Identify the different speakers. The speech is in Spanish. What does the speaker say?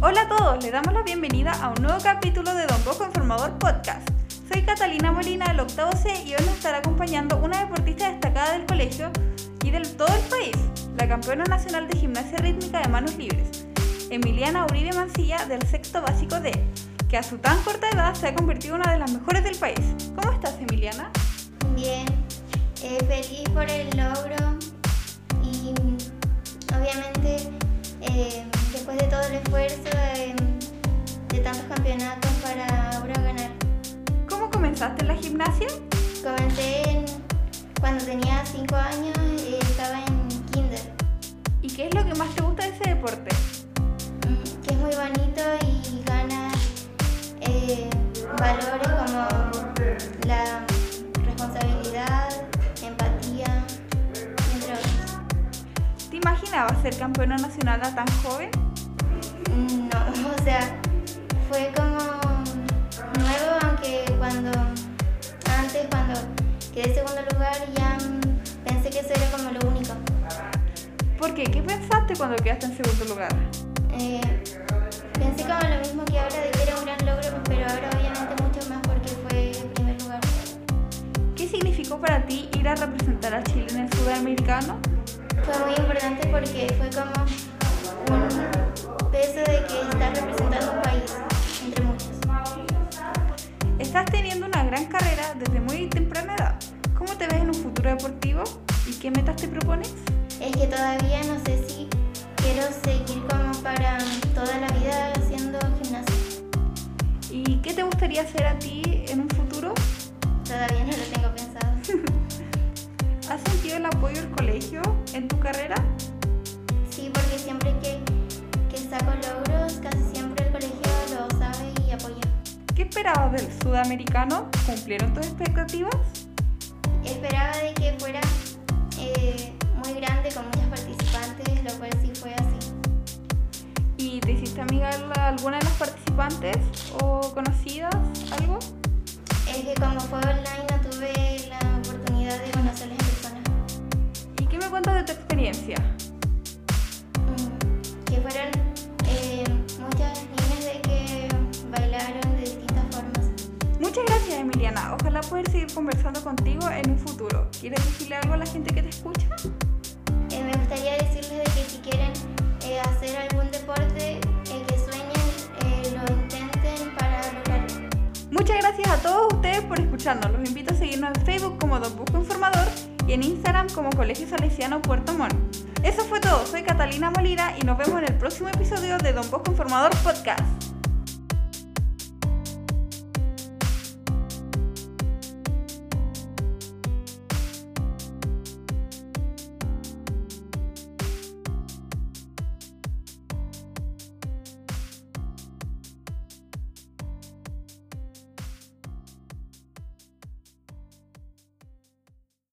Speaker 1: Hola a todos, les damos la bienvenida a un nuevo capítulo de Don Bosco Informador Podcast. Soy Catalina Molina del octavo C y hoy nos estará acompañando una deportista destacada del colegio y de todo el país, la campeona nacional de gimnasia rítmica de manos libres, Emiliana Uribe Mancilla del sexto básico D, que a su tan corta edad se ha convertido en una de las mejores del país. ¿Cómo estás, Emiliana?
Speaker 2: Bien, eh, feliz por el logro campeonatos para ahora ganar.
Speaker 1: ¿Cómo comenzaste en la gimnasia?
Speaker 2: Comencé en- cuando tenía 5 años, eh, estaba en kinder,
Speaker 1: ¿Y qué es lo que más te gusta de ese deporte?
Speaker 2: mm, que es muy bonito y gana eh, valores como la responsabilidad, empatía, entre otros.
Speaker 1: ¿Te imaginabas ser campeona nacional a tan joven?
Speaker 2: No, o sea, fue como nuevo, aunque cuando antes, cuando quedé segundo lugar, ya pensé que eso era como lo único.
Speaker 1: ¿Por qué? ¿Qué pensaste cuando quedaste en segundo lugar?
Speaker 2: Eh, pensé como lo mismo que ahora, de que era un gran logro, pero ahora obviamente mucho más porque fue primer lugar.
Speaker 1: ¿Qué significó para ti ir a representar a Chile en el sudamericano?
Speaker 2: Fue muy importante porque fue como un peso de que estás representando
Speaker 1: futuro deportivo? ¿Y qué metas te propones?
Speaker 2: Es que todavía no sé si quiero seguir como para toda la vida haciendo gimnasia.
Speaker 1: ¿Y qué te gustaría hacer a ti en un futuro?
Speaker 2: Todavía no lo tengo pensado.
Speaker 1: ¿Has sentido el apoyo del colegio en tu carrera?
Speaker 2: Sí, porque siempre que, que saco logros, casi siempre el colegio lo sabe y apoya.
Speaker 1: ¿Qué esperabas del sudamericano? ¿Cumplieron tus expectativas?
Speaker 2: Esperaba de que fuera eh, muy grande con muchos participantes, lo cual sí fue así.
Speaker 1: ¿Y te hiciste amiga alguna de las participantes o conocidas? ¿Algo?
Speaker 2: Es que como fue online no tuve la oportunidad de conocerles en persona.
Speaker 1: ¿Y qué me cuentas de tu experiencia?
Speaker 2: Mm, que fueron
Speaker 1: poder seguir conversando contigo en un futuro. ¿Quieres decirle algo a la gente que te escucha?
Speaker 2: Eh, me gustaría decirles de que si quieren eh, hacer algún deporte, eh, que sueñen, eh, lo intenten para lograrlo.
Speaker 1: Muchas gracias a todos ustedes por escucharnos. Los invito a seguirnos en Facebook como Don Busco Informador y en Instagram como Colegio Salesiano Puerto Montt. Eso fue todo. Soy Catalina Molina y nos vemos en el próximo episodio de Don Bosco Informador Podcast.